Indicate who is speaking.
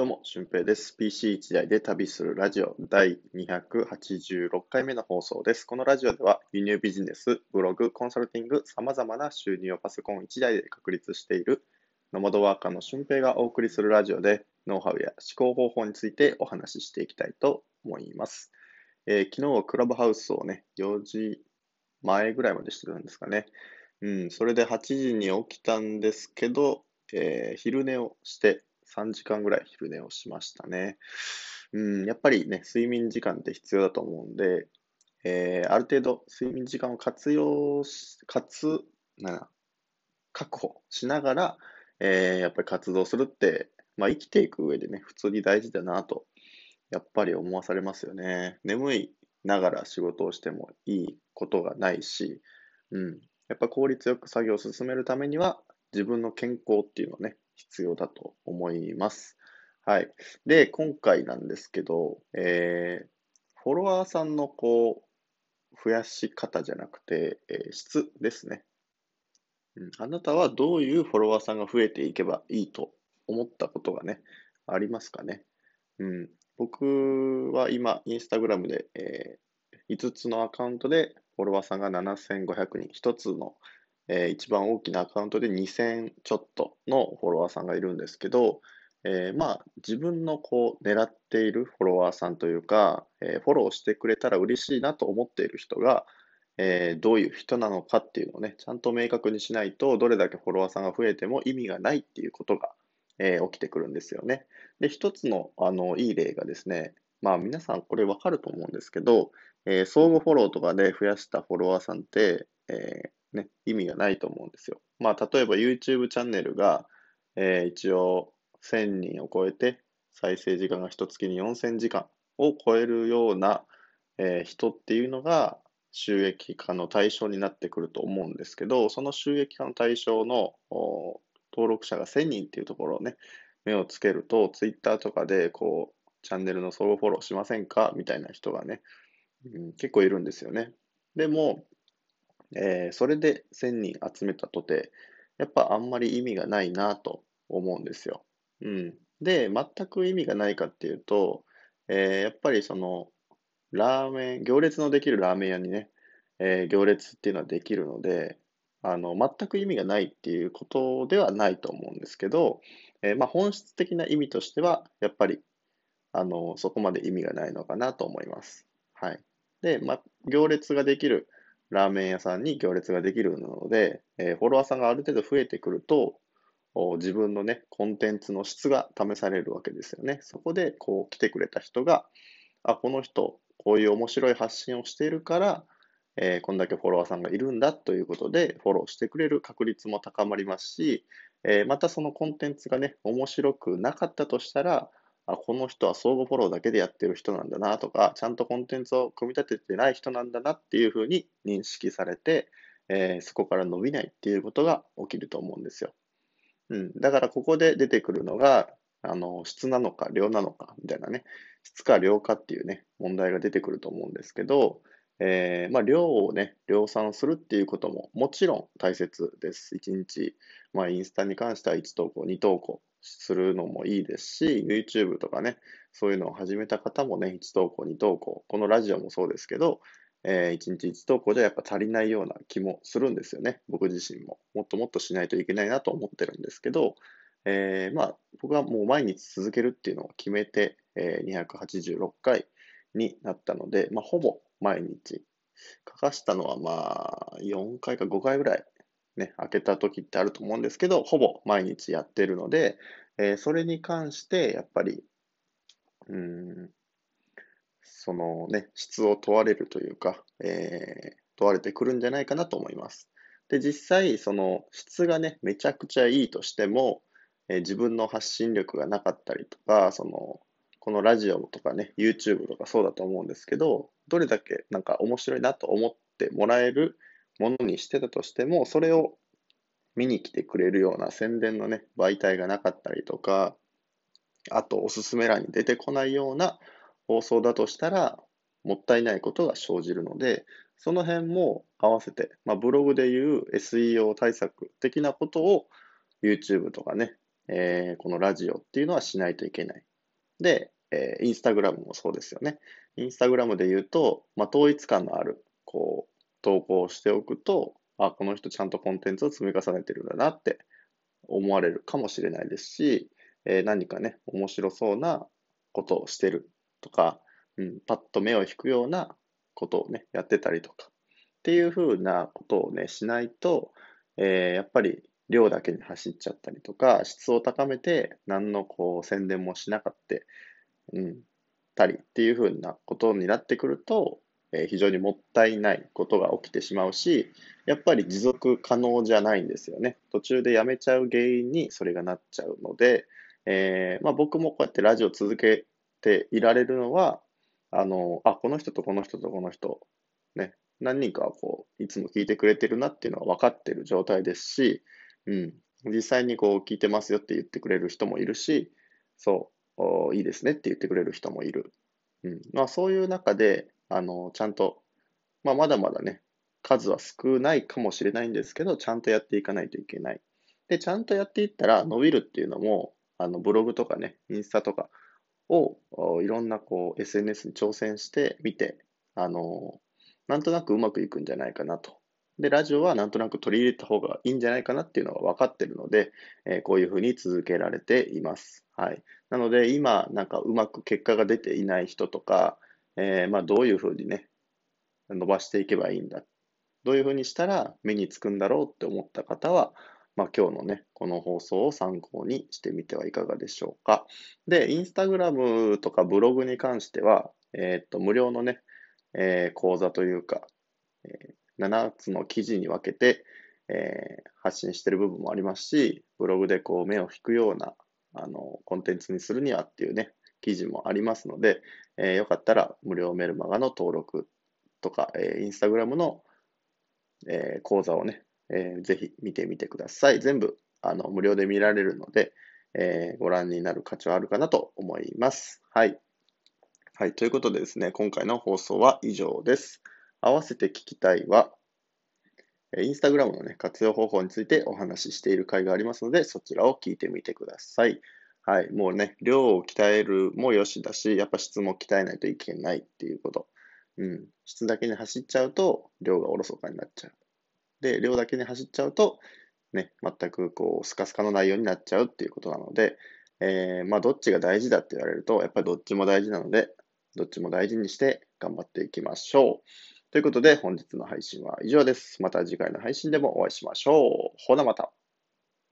Speaker 1: どうも、俊平です。PC 一台で旅するラジオ第286回目の放送です。このラジオでは輸入ビジネス、ブログ、コンサルティング、様々な収入をパソコン一台で確立しているノマドワーカーの俊平がお送りするラジオでノウハウや思考方法についてお話ししていきたいと思います。えー昨日はクラブハウスをね、4時前ぐらいまでしてるんですかね。うん、それで8時に起きたんですけど、えー昼寝をして3時間ぐらい昼寝をしましたね。うん、やっぱりね、睡眠時間って必要だと思うんで、えーある程度睡眠時間を活用し、かつ、なん確保しながら、えーやっぱり活動するって、まあ生きていく上でね、普通に大事だなと、やっぱり思わされますよね。眠いながら仕事をしてもいいことがないし、うん、やっぱ効率よく作業を進めるためには、自分の健康っていうのはね、必要だと思います。はい。で、今回なんですけど、えーフォロワーさんのこう、増やし方じゃなくて、えー質ですね。うん、あなたはどういうフォロワーさんが増えていけばいいと思ったことがね、ありますかね。うん、僕は今、インスタグラムで、え5つのアカウントでフォロワーさんが7500人、1つの、えー一番大きなアカウントで2000ちょっとのフォロワーさんがいるんですけど、えーまあ、自分のこう狙っているフォロワーさんというか、えーフォローしてくれたら嬉しいなと思っている人が、えーどういう人なのかっていうのをね、ちゃんと明確にしないと、どれだけフォロワーさんが増えても意味がないっていうことが、えー起きてくるんですよね。で、一つの、あの、いい例がですね、まあ皆さんこれわかると思うんですけど、えー相互フォローとかで増やしたフォロワーさんって、えーね、意味がないと思うんですよ。まあ例えば YouTube チャンネルが、えー一応1000人を超えて、再生時間が一月に4000時間を超えるような、えー人っていうのが収益化の対象になってくると思うんですけど、その収益化の対象の登録者が1000人っていうところをね、目をつけると、Twitter とかでこう、チャンネルの相互フォローしませんか？みたいな人がね、うん、結構いるんですよね。でも、えーそれで1000人集めたとて、やっぱあんまり意味がないなと思うんですよ。うん。で、全く意味がないかっていうと、えーやっぱりその、ラーメン、行列のできるラーメン屋にね、えー行列っていうのはできるので、あの、全く意味がないっていうことではないと思うんですけど、えーまあ本質的な意味としては、やっぱり、あの、そこまで意味がないのかなと思います。はい。で、まあ、行列ができるラーメン屋さんに行列ができるので、えーフォロワーさんがある程度増えてくると、自分のね、コンテンツの質が試されるわけですよね。そこで、こう、来てくれた人が、あ、この人、こういう面白い発信をしているから、えーこんだけフォロワーさんがいるんだということで、フォローしてくれる確率も高まりますし、えーまたそのコンテンツがね、面白くなかったとしたら、あ、この人は相互フォローだけでやってる人なんだなとか、ちゃんとコンテンツを組み立ててない人なんだなっていうふうに認識されて、えーそこから伸びないっていうことが起きると思うんですよ。うん。だからここで出てくるのが、あの、質なのか量なのかみたいなね、質か量かっていうね、問題が出てくると思うんですけど、えーまあ、量をね、量産するっていうことももちろん大切です。1日、まあ、インスタに関しては1投稿、2投稿するのもいいですし、YouTube とかね、そういうのを始めた方もね、1投稿、2投稿、このラジオもそうですけど、え1日1投稿じゃやっぱ足りないような気もするんですよね。僕自身も。もっともっとしないといけないなと思ってるんですけど、えーまあ、僕はもう毎日続けるっていうのを決めて、えー286回になったので、まあ、ほぼ毎日。書かしたのはまあ、4回か5回ぐらいね、開けた時ってあると思うんですけど、ほぼ毎日やってるので、えーそれに関して、やっぱり、うん、そのね、質を問われるというか、えー問われてくるんじゃないかなと思います。で、実際、その質がね、めちゃくちゃいいとしても、えー自分の発信力がなかったりとか、その、このラジオとかね、YouTube とかそうだと思うんですけど、どれだけなんか面白いなと思ってもらえるものにしてたとしても、それを見に来てくれるような宣伝のね、媒体がなかったりとか、あとおすすめ欄に出てこないような放送だとしたら、もったいないことが生じるので、その辺も合わせて、まあ、ブログでいう SEO 対策的なことを YouTube とかね、えーこのラジオっていうのはしないといけない。で、えー、インスタグラムもそうですよね。インスタグラムで言うと、まあ、統一感のある、こう、投稿しておくと、あ、この人ちゃんとコンテンツを積み重ねてるんだなって思われるかもしれないですし、えー、何かね、面白そうなことをしてるとか、うん、パッと目を引くようなことをね、やってたりとか、っていうふうなことをね、しないと、えー、やっぱり量だけに走っちゃったりとか、質を高めて、何のこう宣伝もしなかった、うん、たりっていうふうなことになってくると、え、非常にもったいないことが起きてしまうし、やっぱり持続可能じゃないんですよね。途中でやめちゃう原因にそれがなっちゃうので、えー、まあ、僕もこうやってラジオ続けていられるのは、あの、あ、この人とこの人とこの人、ね、何人かはこう、いつも聞いてくれてるなっていうのは分かってる状態ですし、うん、実際にこう、聞いてますよって言ってくれる人もいるし、そう、いいですねって言ってくれる人もいる。うん、まあそういう中で、あの、ちゃんと、まあまだまだね、数は少ないかもしれないんですけど、ちゃんとやっていかないといけない。で、ちゃんとやっていったら伸びるっていうのも、あの、ブログとかね、インスタとかを、いろんなこう、SNS に挑戦してみて、あの、なんとなくうまくいくんじゃないかなと。で、ラジオはなんとなく取り入れた方がいいんじゃないかなっていうのが分かってるので、えー、こういうふうに続けられています。はい。なので、今、なんかうまく結果が出ていない人とか、えー、まあ、どういうふうにね、伸ばしていけばいいんだ。どういうふうにしたら目につくんだろうって思った方は、まあ、今日のね、この放送を参考にしてみてはいかがでしょうか。で、インスタグラムとかブログに関しては、えー、っと、無料のね、えー、講座というか、えー、7つの記事に分けて、えー、発信してる部分もありますし、ブログでこう目を引くようなあのコンテンツにするにはっていうね、記事もありますので、えー、よかったら無料メルマガの登録とか、えー、インスタグラムの、えー、講座をね、えー、ぜひ見てみてください。全部あの無料で見られるので、えー、ご覧になる価値はあるかなと思います。はい。はい。ということでですね、今回の放送は以上です。合わせて聞きたいは、インスタグラムのね、活用方法についてお話ししている回がありますので、そちらを聞いてみてください。はい。もうね、量を鍛えるもよしだし、やっぱ質も鍛えないといけないっていうこと。うん。質だけに走っちゃうと、量がおろそかになっちゃう。で、量だけに走っちゃうと、ね、全くこう、スカスカの内容になっちゃうっていうことなので、えー、まあ、どっちが大事だって言われると、やっぱりどっちも大事なので、どっちも大事にして頑張っていきましょう。ということで、本日の配信は以上です。また次回の配信でもお会いしましょう。ほなまた。